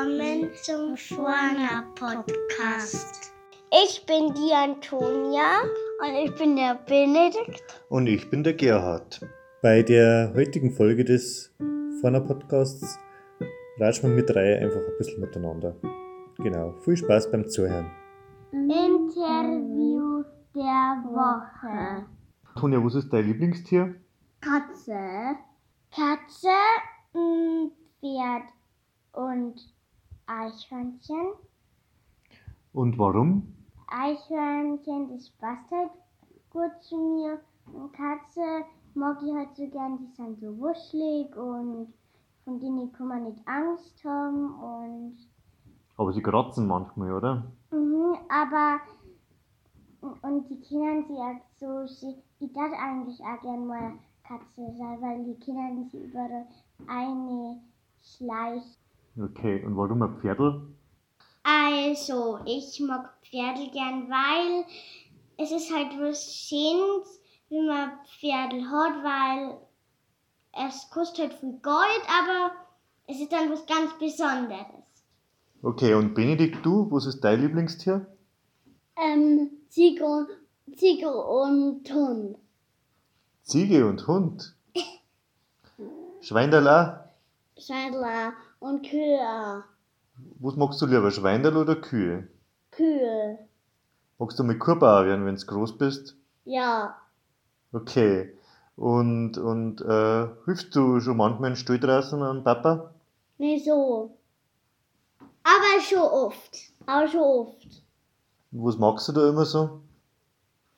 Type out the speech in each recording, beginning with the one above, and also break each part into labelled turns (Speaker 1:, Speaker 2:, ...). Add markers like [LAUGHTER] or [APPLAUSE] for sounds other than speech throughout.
Speaker 1: willkommen zum Schwanger Podcast.
Speaker 2: Ich bin die Antonia.
Speaker 1: Und ich bin der Benedikt.
Speaker 3: Und ich bin der Gerhard. Bei der heutigen Folge des Fauna Podcasts ratschen wir mit drei einfach ein bisschen miteinander. Genau, viel Spaß beim Zuhören.
Speaker 2: Interview der Woche.
Speaker 3: Antonia, was ist dein Lieblingstier?
Speaker 1: Katze.
Speaker 2: Katze, m, Pferd und Eichhörnchen.
Speaker 3: Und warum?
Speaker 2: Eichhörnchen, das passt halt gut zu mir. Und Katze mag ich halt so gern, die sind so wuschelig und von denen kann man nicht Angst haben. Und,
Speaker 3: Aber sie kratzen manchmal, oder?
Speaker 2: mhm, aber, und die Kinder, die halt so, sie, ich darf eigentlich auch gern mal Katze sein, weil die Kinder, die überall eine schleicht.
Speaker 3: Okay, und warum ein Pferdl?
Speaker 2: Also, ich mag Pferde gern, weil es ist halt was Schönes, wenn man Pferde hat, weil es kostet halt viel Geld, aber es ist dann was ganz Besonderes.
Speaker 3: Okay, und Benedikt, du, was ist dein Lieblingstier?
Speaker 1: Ähm, Ziege, Ziege und Hund.
Speaker 3: Ziege und Hund. [LAUGHS] Schweindel auch?
Speaker 1: Und Kühe.
Speaker 3: Was magst du lieber, Schweindel oder Kühe?
Speaker 1: Kühe.
Speaker 3: Magst du mit Kurbauer werden, wenn du groß bist?
Speaker 1: Ja.
Speaker 3: Okay. Und, und äh, hilfst du schon manchmal in den Stall draußen an Papa?
Speaker 1: Nicht so.
Speaker 2: Aber schon oft.
Speaker 1: Aber schon oft.
Speaker 3: Und was magst du da immer so?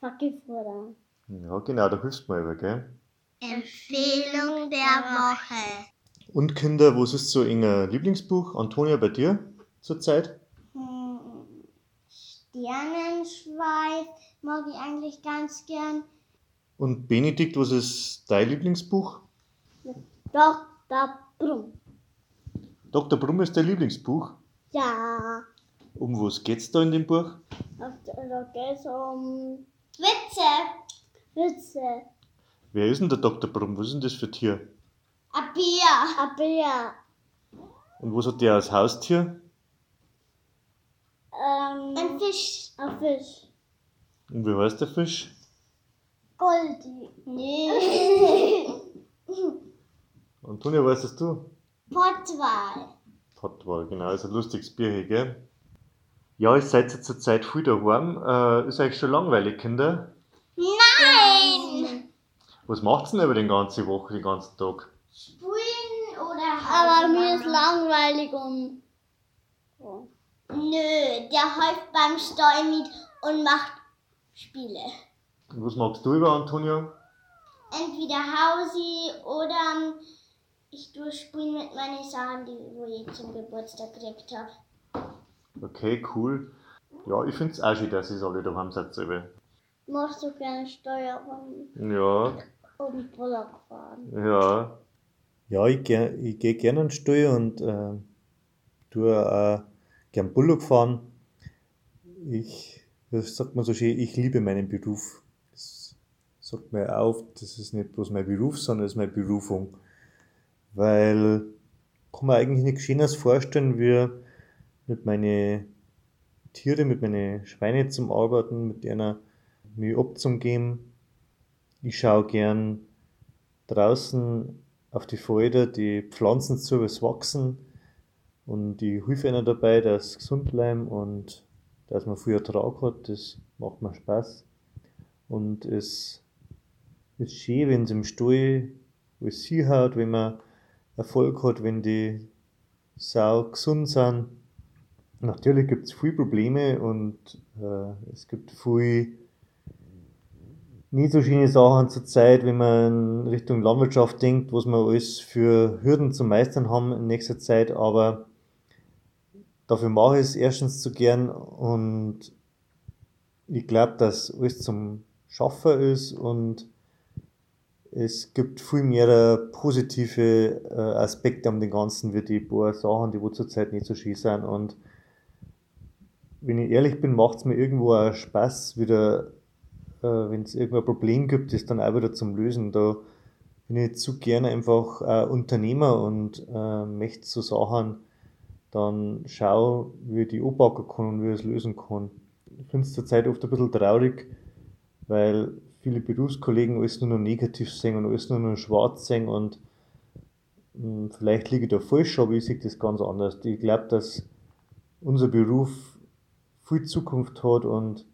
Speaker 1: Fackelfutter.
Speaker 3: Ja, genau, da hilfst du mir immer, gell?
Speaker 1: Empfehlung der Woche.
Speaker 3: Und Kinder, was ist so ein Lieblingsbuch? Antonia, bei dir zurzeit?
Speaker 2: Hm, Sternenschweif mag ich eigentlich ganz gern.
Speaker 3: Und Benedikt, was ist dein Lieblingsbuch?
Speaker 1: Da Brumm.
Speaker 3: Dr. Brumm ist dein Lieblingsbuch.
Speaker 1: Ja.
Speaker 3: Um was geht's da in dem Buch?
Speaker 1: Da da geht's um
Speaker 2: Witze.
Speaker 1: Witze.
Speaker 3: Wer ist denn der Dr. Brumm? Was ist denn das für ein Tier?
Speaker 2: Ein Bier.
Speaker 1: Ein Bär.
Speaker 3: Und was hat der als Haustier?
Speaker 1: Ähm,
Speaker 2: Ein Fisch.
Speaker 1: ein Fisch.
Speaker 3: Und wie heißt der Fisch?
Speaker 2: Goldi. Nee. [LAUGHS]
Speaker 3: Antonia, weißt das du?
Speaker 2: Pottwal.
Speaker 3: Pottwal, genau, ist ein lustiges Bier hier, gell? Ja, ich seid zur Zeit viel daheim. Äh, ist euch schon langweilig, Kinder?
Speaker 2: Nein.
Speaker 3: Was macht's denn über den ganzen Woche, den ganzen Tag?
Speaker 2: Spulen oder
Speaker 1: Aber mir ist langweilig und. Oh.
Speaker 2: Nö, der häuft beim Stall mit und macht Spiele.
Speaker 3: Und was magst du über Antonia?
Speaker 2: Entweder Hausi oder ähm, ich durchspielen mit meinen Sachen, die wo ich zum Geburtstag gekriegt habe.
Speaker 3: Okay, cool. Ja, ich find's auch schön, dass ihr alle daheim seid. selber.
Speaker 1: Machst du gerne Steuerung
Speaker 3: Ja,
Speaker 1: und Bullock fahren?
Speaker 3: ja. Ja, ich, ich gehe gerne den Stall und äh, tue auch gern Bullock fahren. Ich, das sagt man so schön, ich liebe meinen Beruf. Das sagt mir auf, das ist nicht bloß mein Beruf, sondern das ist meine Berufung. Weil, kann man eigentlich nichts Schönes vorstellen, wie mit meinen Tiere, mit meinen Schweine zum Arbeiten, mit denen mich abzugeben. Ich schaue gern draußen auf die Felder, die Pflanzen zu, es wachsen. Und ich helfe ihnen dabei, dass sie gesund bleiben und dass man viel Ertrag hat. Das macht mir Spaß. Und es ist schön, wenn es im Stall alles hinhaut, wenn man Erfolg hat, wenn die Sau gesund sind. Natürlich gibt es viele Probleme und äh, es gibt viel nicht so schöne Sachen zur Zeit, wenn man in Richtung Landwirtschaft denkt, was wir alles für Hürden zu meistern haben in nächster Zeit, aber dafür mache ich es erstens zu gern und ich glaube, dass alles zum Schaffen ist und es gibt viel mehr positive äh, Aspekte dem Ganzen, wie die paar Sachen, die wo zurzeit nicht so schön sind. Und wenn ich ehrlich bin, macht es mir irgendwo auch Spaß, wieder äh, wenn es irgendein Problem gibt, das dann auch wieder zum Lösen. Da bin ich zu gerne einfach äh, Unternehmer und äh, möchte so Sachen dann schau, wie ich die anpacken kann und wie ich es lösen kann. Ich finde es zurzeit oft ein bisschen traurig, weil viele Berufskollegen alles nur noch negativ sehen und alles nur noch schwarz sehen und mh, hm, vielleicht liege ich da falsch, aber ich sehe das ganz anders. Ich glaube, dass unser Beruf viel Zukunft hat und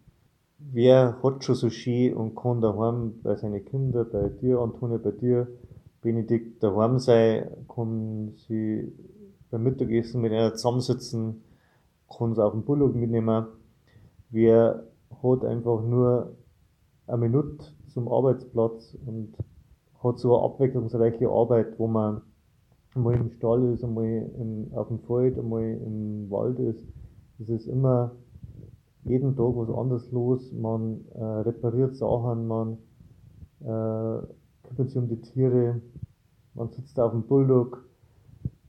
Speaker 3: wer hat schon so schön und kann daheim bei seinen Kindern, bei dir, Antonia, bei dir, Benedikt, daheim sein, kann sie beim Mittagessen mit einer zusammensitzen, kann sie auf den Bullock mitnehmen. Wer hat einfach nur eine Minute zum Arbeitsplatz und hat so eine abwechslungsreiche Arbeit, wo man einmal im Stall ist, einmal in, auf dem Feld, einmal im Wald ist. Es ist immer jeden Tag was anderes los. Man äh, repariert Sachen, man äh, kümmert sich um die Tiere, man sitzt auf dem Bulldog,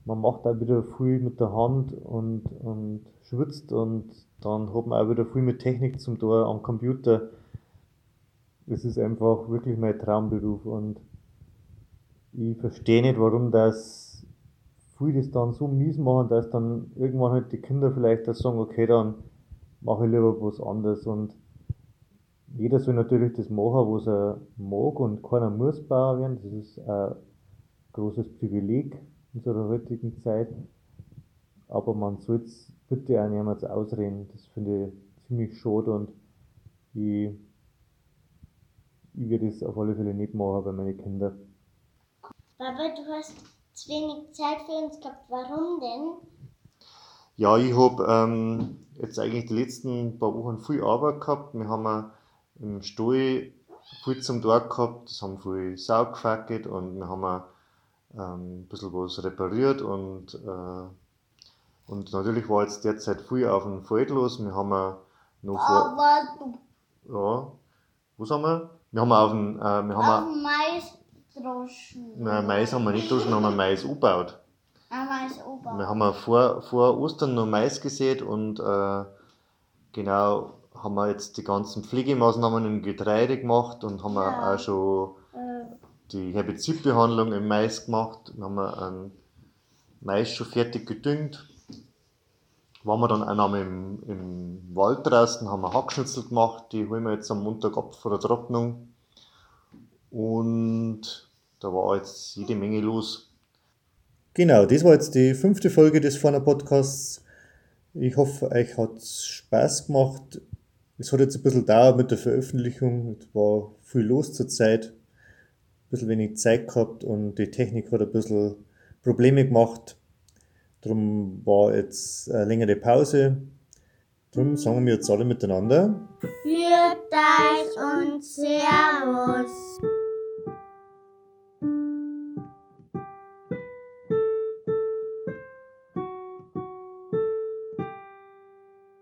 Speaker 3: man macht auch wieder viel mit der Hand und, und schwitzt und dann hat man auch wieder viel mit Technik zum Tor am Computer. Es ist einfach wirklich mein Traumberuf und ich verstehe nicht, warum das viele das dann so mies machen, dass dann irgendwann halt die Kinder vielleicht das sagen, okay, dann mache ich lieber was anderes und jeder soll natürlich das machen, was er mag und keiner muss Bauer werden. Das ist ein großes Privileg in unserer heutigen Zeit. Aber man soll es bitte auch niemals ausreden. Das finde ich ziemlich schade und ich ich werde es auf alle Fälle nicht machen bei meinen Kindern.
Speaker 2: Papa, du hast zu wenig Zeit für uns gehabt. Warum denn?
Speaker 3: Ja, ich habe ähm, jetzt eigentlich die letzten paar Wochen viel Arbeit gehabt. Wir haben im Stall viel zum Tag gehabt. Das haben viel Sau gefackelt und wir haben ähm, ein bisschen was repariert und, äh, und natürlich war jetzt derzeit viel auf dem Feld los. Wir haben noch vor.
Speaker 1: Aber du
Speaker 3: Ja, was haben wir? Wir haben auf dem, äh, wir haben
Speaker 1: auf Mais droschen.
Speaker 3: Nein, Mais haben wir nicht wir haben Mais angebaut.
Speaker 1: Ober.
Speaker 3: Wir haben vor, vor Ostern noch Mais gesät und äh, genau haben wir jetzt die ganzen Pflegemaßnahmen im Getreide gemacht und haben
Speaker 1: Ja.
Speaker 3: auch schon
Speaker 1: Äh,
Speaker 3: die Herbizidbehandlung im Mais gemacht. Dann haben wir einen Mais schon fertig gedüngt. Waren wir dann auch noch im, im Wald draußen, haben wir Hackschnitzel gemacht, die holen wir jetzt am Montag ab vor der Trocknung. Und da war jetzt jede Menge los. Genau, das war jetzt die fünfte Folge des Fauna Podcasts. Ich hoffe, euch hat es Spaß gemacht. Es hat jetzt ein bisschen dauert mit der Veröffentlichung. Es war viel los zur Zeit. Ein bisschen wenig Zeit gehabt und die Technik hat ein bisschen Probleme gemacht. Darum war jetzt eine längere Pause. Darum sagen wir jetzt alle miteinander.
Speaker 2: Für euch und Servus.